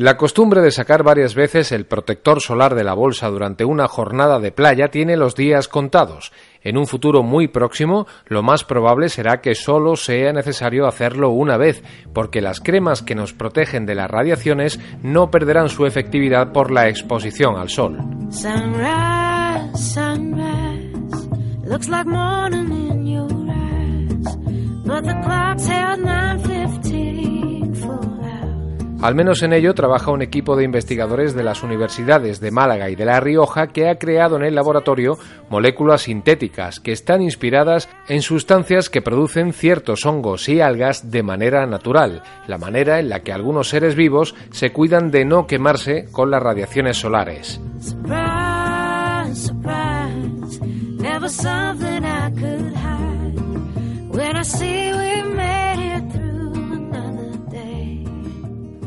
La costumbre de sacar varias veces el protector solar de la bolsa durante una jornada de playa tiene los días contados. En un futuro muy próximo, lo más probable será que solo sea necesario hacerlo una vez, porque las cremas que nos protegen de las radiaciones no perderán su efectividad por la exposición al sol. Al menos en ello trabaja un equipo de investigadores de las universidades de Málaga y de La Rioja que ha creado en el laboratorio moléculas sintéticas que están inspiradas en sustancias que producen ciertos hongos y algas de manera natural, la manera en la que algunos seres vivos se cuidan de no quemarse con las radiaciones solares.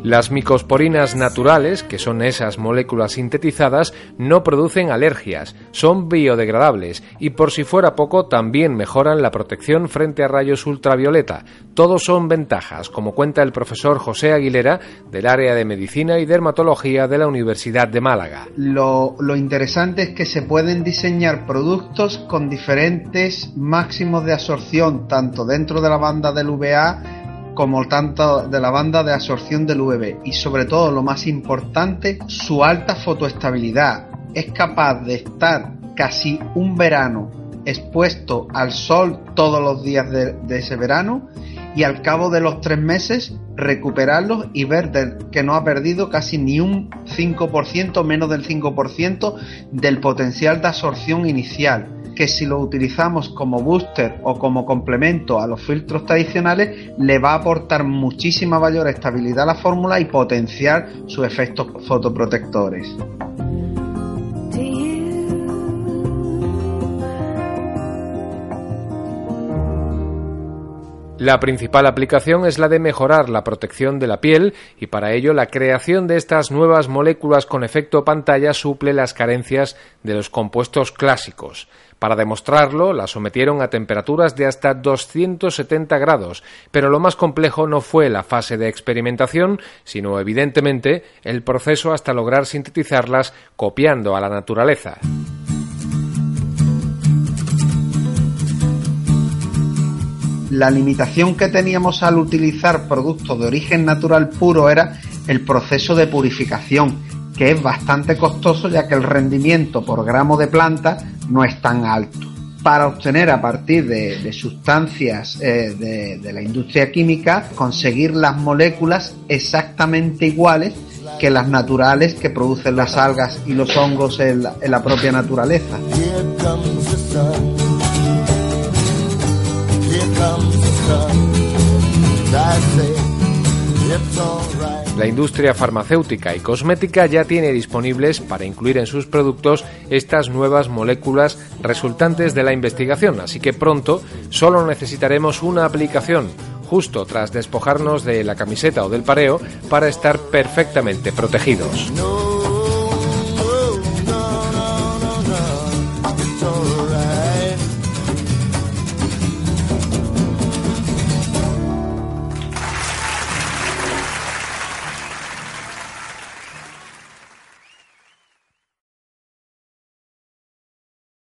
Las micosporinas naturales, que son esas moléculas sintetizadas, no producen alergias, son biodegradables y por si fuera poco también mejoran la protección frente a rayos ultravioleta. Todos son ventajas, como cuenta el profesor José Aguilera del área de medicina y dermatología de la Universidad de Málaga. Lo, lo interesante es que se pueden diseñar productos con diferentes máximos de absorción, tanto dentro de la banda del VA como tanto de la banda de absorción del UV y sobre todo lo más importante, su alta fotoestabilidad. Es capaz de estar casi un verano expuesto al sol todos los días de, ese verano y al cabo de los tres meses recuperarlos y ver que no ha perdido casi ni un 5%, menos del 5% del potencial de absorción inicial que si lo utilizamos como booster o como complemento a los filtros tradicionales, le va a aportar muchísima mayor estabilidad a la fórmula y potenciar sus efectos fotoprotectores. La principal aplicación es la de mejorar la protección de la piel y para ello la creación de estas nuevas moléculas con efecto pantalla suple las carencias de los compuestos clásicos. Para demostrarlo, la sometieron a temperaturas de hasta 270 grados, pero lo más complejo no fue la fase de experimentación, sino evidentemente el proceso hasta lograr sintetizarlas copiando a la naturaleza. La limitación que teníamos al utilizar productos de origen natural puro era el proceso de purificación, que es bastante costoso ya que el rendimiento por gramo de planta no es tan alto. Para obtener a partir de, sustancias eh, de, la industria química, conseguir las moléculas exactamente iguales que las naturales que producen las algas y los hongos en la propia naturaleza. La industria farmacéutica y cosmética ya tiene disponibles para incluir en sus productos estas nuevas moléculas resultantes de la investigación, así que pronto solo necesitaremos una aplicación justo tras despojarnos de la camiseta o del pareo para estar perfectamente protegidos.